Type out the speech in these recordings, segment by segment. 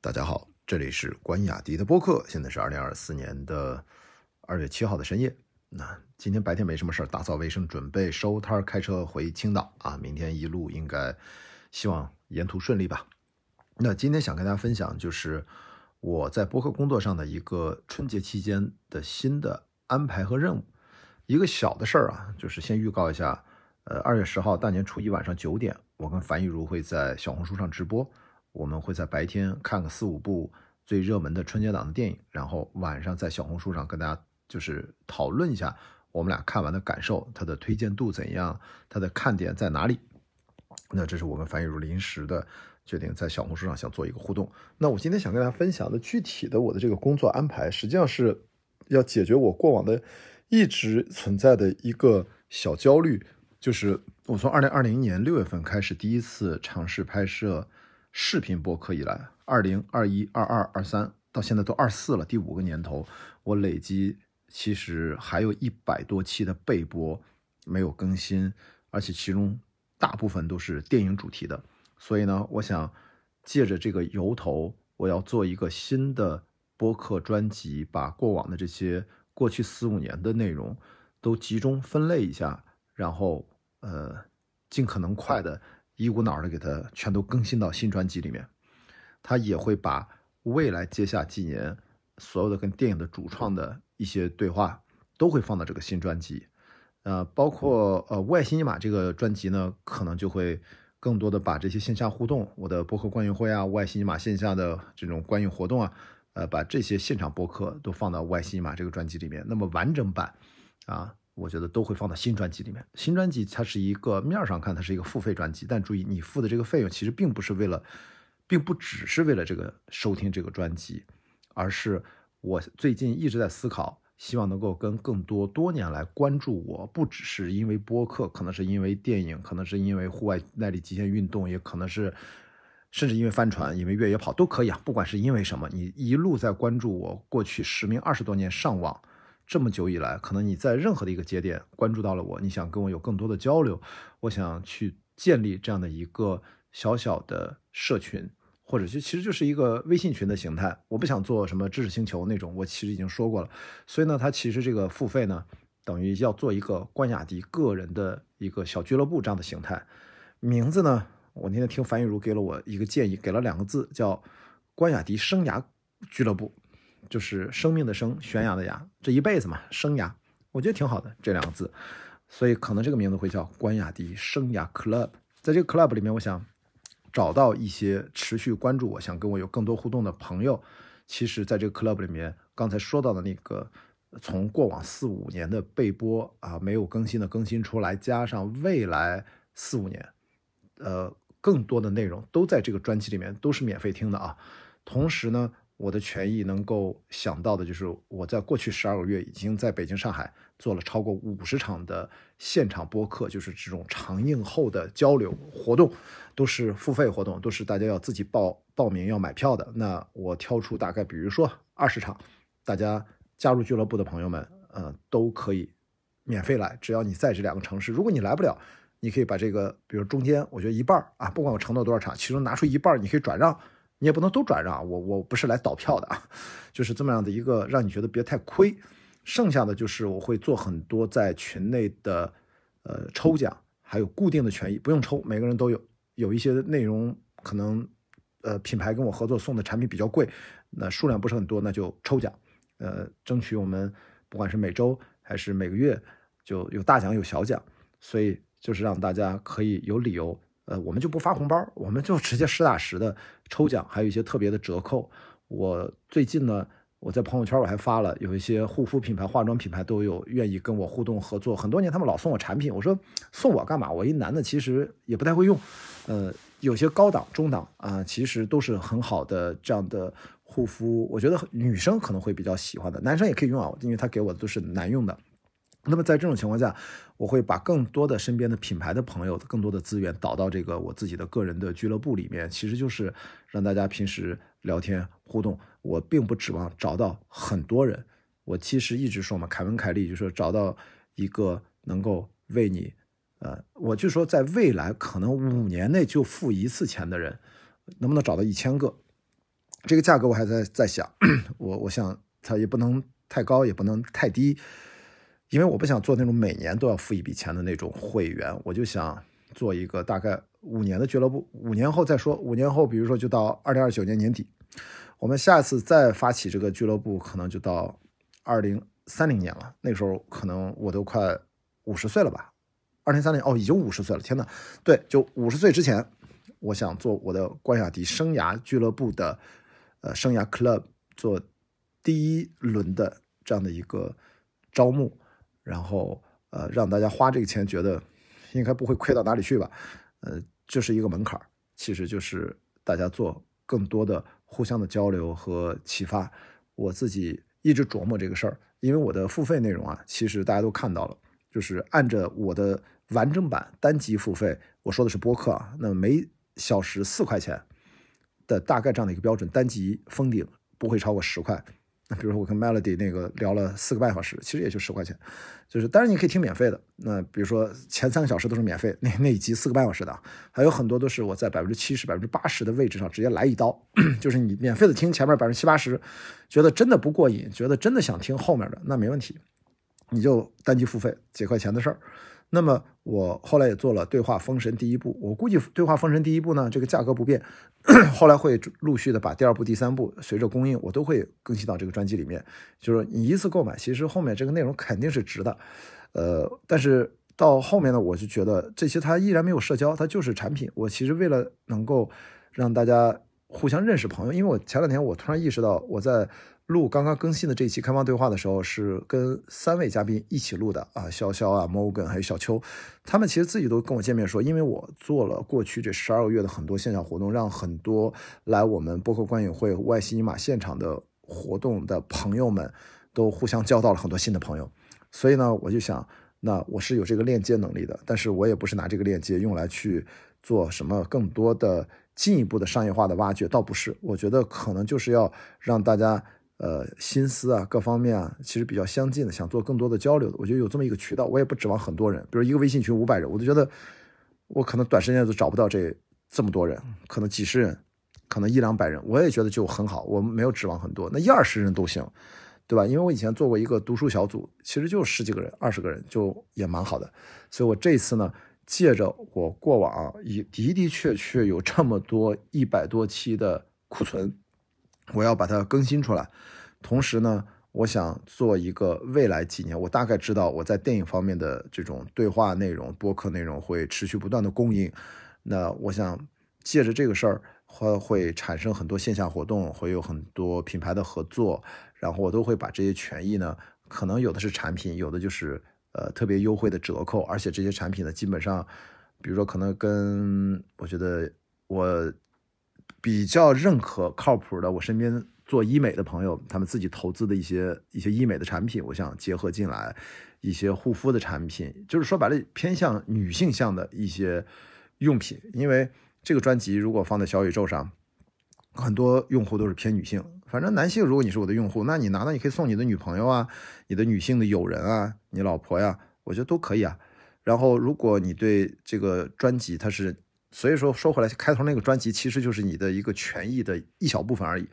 大家好，这里是关雅迪的播客。现在是二零二四年的二月七号的深夜。那今天白天没什么事儿，打扫卫生，准备收摊儿，开车回青岛啊。明天一路应该希望沿途顺利吧。那今天想跟大家分享，就是我在播客工作上的一个春节期间的新的安排和任务。一个小的事儿啊，就是先预告一下，呃，二月十号大年初一晚上九点，我跟樊亦茹会在小红书上直播。我们会在白天看个四五部最热门的春节档的电影，然后晚上在小红书上跟大家就是讨论一下我们俩看完的感受，它的推荐度怎样，它的看点在哪里。那这是我跟樊亦茹临时的决定，在小红书上想做一个互动。那我今天想跟大家分享的具体的我的这个工作安排，实际上是要解决我过往的一直存在的一个小焦虑，就是我从二零二零年六月份开始第一次尝试拍摄。视频播客以来，二零二一、二二、二三到现在都二四了，第五个年头，我累积其实还有一百多期的备播没有更新，而且其中大部分都是电影主题的。所以呢，我想借着这个由头，我要做一个新的播客专辑，把过往的这些过去四五年的内容都集中分类一下，然后呃，尽可能快的。一股脑的给它全都更新到新专辑里面，他也会把未来接下几年所有的跟电影的主创的一些对话都会放到这个新专辑，呃，包括呃外星尼玛这个专辑呢，可能就会更多的把这些线下互动，我的播客观影会啊，外星尼玛线下的这种观影活动啊，呃，把这些现场播客都放到外星尼玛这个专辑里面，那么完整版啊。我觉得都会放到新专辑里面。新专辑它是一个面上看，它是一个付费专辑，但注意，你付的这个费用其实并不是为了，并不只是为了这个收听这个专辑，而是我最近一直在思考，希望能够跟更多多年来关注我，不只是因为播客，可能是因为电影，可能是因为户外耐力极限运动，也可能是甚至因为帆船，因为越野跑都可以啊。不管是因为什么，你一路在关注我，过去十名二十多年上网。这么久以来，可能你在任何的一个节点关注到了我，你想跟我有更多的交流，我想去建立这样的一个小小的社群，或者就其实就是一个微信群的形态。我不想做什么知识星球那种，我其实已经说过了。所以呢，它其实这个付费呢，等于要做一个关雅迪个人的一个小俱乐部这样的形态。名字呢，我那天听樊玉茹给了我一个建议，给了两个字，叫关雅迪生涯俱乐部。就是生命的生，悬崖的崖，这一辈子嘛，生涯，我觉得挺好的这两个字，所以可能这个名字会叫关雅迪生涯 Club。在这个 Club 里面，我想找到一些持续关注我、想跟我有更多互动的朋友。其实，在这个 Club 里面，刚才说到的那个，从过往四五年的备播啊，没有更新的更新出来，加上未来四五年，呃，更多的内容都在这个专辑里面，都是免费听的啊。同时呢。我的权益能够想到的就是，我在过去十二个月已经在北京、上海做了超过五十场的现场播客，就是这种长映后的交流活动，都是付费活动，都是大家要自己报报名、要买票的。那我挑出大概，比如说二十场，大家加入俱乐部的朋友们，呃，都可以免费来，只要你在这两个城市。如果你来不了，你可以把这个，比如中间，我觉得一半啊，不管我承诺多少场，其中拿出一半，你可以转让。你也不能都转让，我我不是来倒票的啊，就是这么样的一个让你觉得别太亏。剩下的就是我会做很多在群内的呃抽奖，还有固定的权益，不用抽，每个人都有。有一些内容可能呃品牌跟我合作送的产品比较贵，那数量不是很多，那就抽奖，呃争取我们不管是每周还是每个月就有大奖有小奖，所以就是让大家可以有理由。呃，我们就不发红包，我们就直接实打实的抽奖，还有一些特别的折扣。我最近呢，我在朋友圈我还发了，有一些护肤品牌、化妆品牌都有愿意跟我互动合作。很多年他们老送我产品，我说送我干嘛？我一男的其实也不太会用。呃，有些高档、中档啊，其实都是很好的这样的护肤，我觉得女生可能会比较喜欢的，男生也可以用啊，因为他给我的都是男用的。那么在这种情况下，我会把更多的身边的品牌的朋友、更多的资源导到这个我自己的个人的俱乐部里面，其实就是让大家平时聊天互动。我并不指望找到很多人，我其实一直说嘛，凯文·凯利就说找到一个能够为你，呃，我就说在未来可能五年内就付一次钱的人，能不能找到一千个？这个价格我还在在想，我我想它也不能太高，也不能太低，因为我不想做那种每年都要付一笔钱的那种会员，我就想做一个大概五年的俱乐部，五年后再说，五年后比如说就到二零二九年年底，我们下次再发起这个俱乐部，可能就到二零三零年了，那时候可能我都快五十岁了吧。二零三零哦，已经五十岁了，天哪！对，就五十岁之前，我想做我的关雅迪生涯俱乐部的，呃，生涯 club 做第一轮的这样的一个招募，然后呃，让大家花这个钱觉得应该不会亏到哪里去吧？呃，这是一个门槛，其实就是大家做更多的互相的交流和启发。我自己一直琢磨这个事儿，因为我的付费内容啊，其实大家都看到了，就是按着我的。完整版单集付费，我说的是播客，那每小时四块钱的大概这样的一个标准，单集封顶不会超过十块。那比如说我跟 Melody 那个聊了四个半小时，其实也就十块钱，就是当然你可以听免费的。那比如说前三个小时都是免费，那那一集四个半小时的，还有很多都是我在百分之七十、百分之八十的位置上直接来一刀，就是你免费的听前面百分之七八十，觉得真的不过瘾，觉得真的想听后面的，那没问题，你就单集付费几块钱的事儿。那么我后来也做了对话封神第一部，我估计对话封神第一部呢，这个价格不变，后来会陆续的把第二部、第三部随着供应，我都会更新到这个专辑里面。就是你一次购买，其实后面这个内容肯定是值的，呃，但是到后面呢，我就觉得这些它依然没有社交，它就是产品。我其实为了能够让大家互相认识朋友，因为我前两天我突然意识到我在。录刚刚更新的这期开放对话的时候，是跟三位嘉宾一起录的啊，潇潇啊，Morgan 还有小邱，他们其实自己都跟我见面说，因为我做了过去这十二个月的很多线下活动，让很多来我们播客观影会、外西尼玛现场的活动的朋友们都互相交到了很多新的朋友，所以呢，我就想，那我是有这个链接能力的，但是我也不是拿这个链接用来去做什么更多的进一步的商业化的挖掘，倒不是，我觉得可能就是要让大家。呃，心思啊，各方面啊，其实比较相近的，想做更多的交流的，我觉得有这么一个渠道，我也不指望很多人，比如一个微信群五百人，我就觉得我可能短时间都找不到这这么多人，可能几十人，可能一两百人，我也觉得就很好，我没有指望很多，那一二十人都行，对吧？因为我以前做过一个读书小组，其实就十几个人、二十个人就也蛮好的，所以我这次呢，借着我过往也的的确确有这么多一百多期的库存。我要把它更新出来，同时呢，我想做一个未来几年，我大概知道我在电影方面的这种对话内容、播客内容会持续不断的供应。那我想借着这个事儿，会会产生很多线下活动，会有很多品牌的合作，然后我都会把这些权益呢，可能有的是产品，有的就是呃特别优惠的折扣，而且这些产品呢，基本上，比如说可能跟我觉得我。比较认可、靠谱的，我身边做医美的朋友，他们自己投资的一些一些医美的产品，我想结合进来一些护肤的产品，就是说白了偏向女性向的一些用品。因为这个专辑如果放在小宇宙上，很多用户都是偏女性。反正男性，如果你是我的用户，那你拿到你可以送你的女朋友啊、你的女性的友人啊、你老婆呀，我觉得都可以啊。然后如果你对这个专辑它是。所以说说回来，开头那个专辑其实就是你的一个权益的一小部分而已。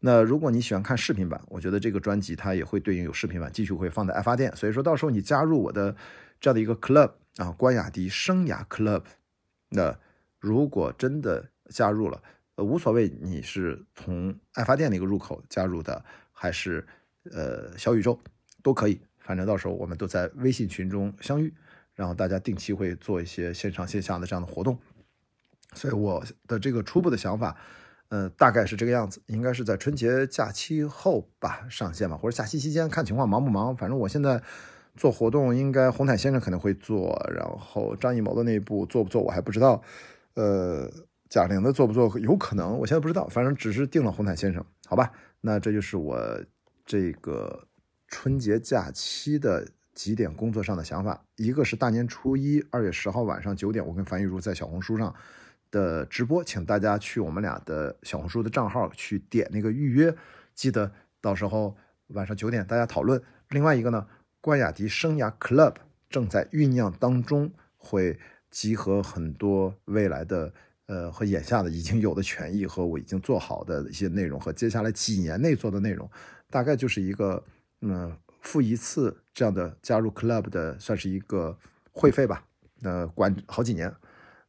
那如果你喜欢看视频版，我觉得这个专辑它也会对应有视频版，继续会放在爱发电。所以说到时候你加入我的这样的一个 club 啊，关雅迪生涯 club，那如果真的加入了，呃，无所谓你是从爱发电那个入口加入的，还是呃小宇宙都可以，反正到时候我们都在微信群中相遇，然后大家定期会做一些线上线下的这样的活动。所以我的这个初步的想法，呃，大概是这个样子，应该是在春节假期后吧上线吧，或者假期期间看情况忙不忙。反正我现在做活动，应该红毯先生可能会做，然后张艺谋的那一部做不做我还不知道，呃，贾玲的做不做有可能，我现在不知道，反正只是定了红毯先生，好吧？那这就是我这个春节假期的几点工作上的想法，一个是大年初一二月十号晚上九点，我跟樊玉茹在小红书上。的直播，请大家去我们俩的小红书的账号去点那个预约，记得到时候晚上九点大家讨论。另外一个呢，关雅迪生涯 Club 正在酝酿当中，会集合很多未来的呃，和眼下的已经有的权益和我已经做好的一些内容，和接下来几年内做的内容，大概就是一个嗯付一次这样的加入 club 的，算是一个会费吧。那管好几年，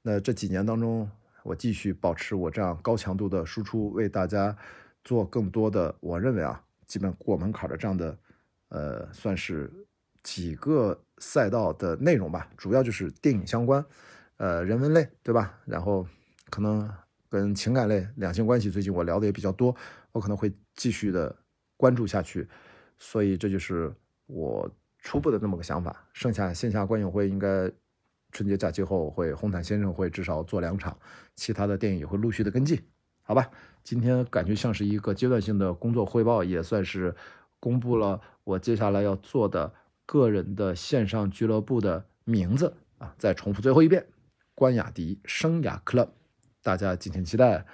那这几年当中，我继续保持我这样高强度的输出，为大家做更多的，我认为啊，基本过门槛的这样的，呃，算是几个赛道的内容吧，主要就是电影相关，呃，人文类，对吧？然后。可能跟情感类、两性关系，最近我聊的也比较多，我可能会继续的关注下去，所以这就是我初步的那么个想法。剩下线下观影会应该春节假期后会红毯先生会至少做两场，其他的电影也会陆续的跟进，好吧？今天感觉像是一个阶段性的工作汇报，也算是公布了我接下来要做的个人的线上俱乐部的名字啊！再重复最后一遍：关雅迪生涯 Club。大家敬请期待，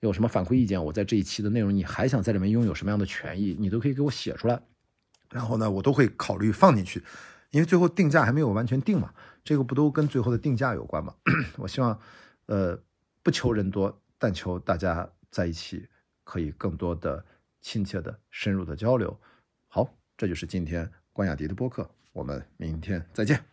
有什么反馈意见？我在这一期的内容，你还想在里面拥有什么样的权益？你都可以给我写出来，然后呢，我都会考虑放进去。因为最后定价还没有完全定嘛，这个不都跟最后的定价有关吗？我希望，呃，不求人多，但求大家在一起可以更多的亲切的、深入的交流。好，这就是今天关雅迪的播客，我们明天再见。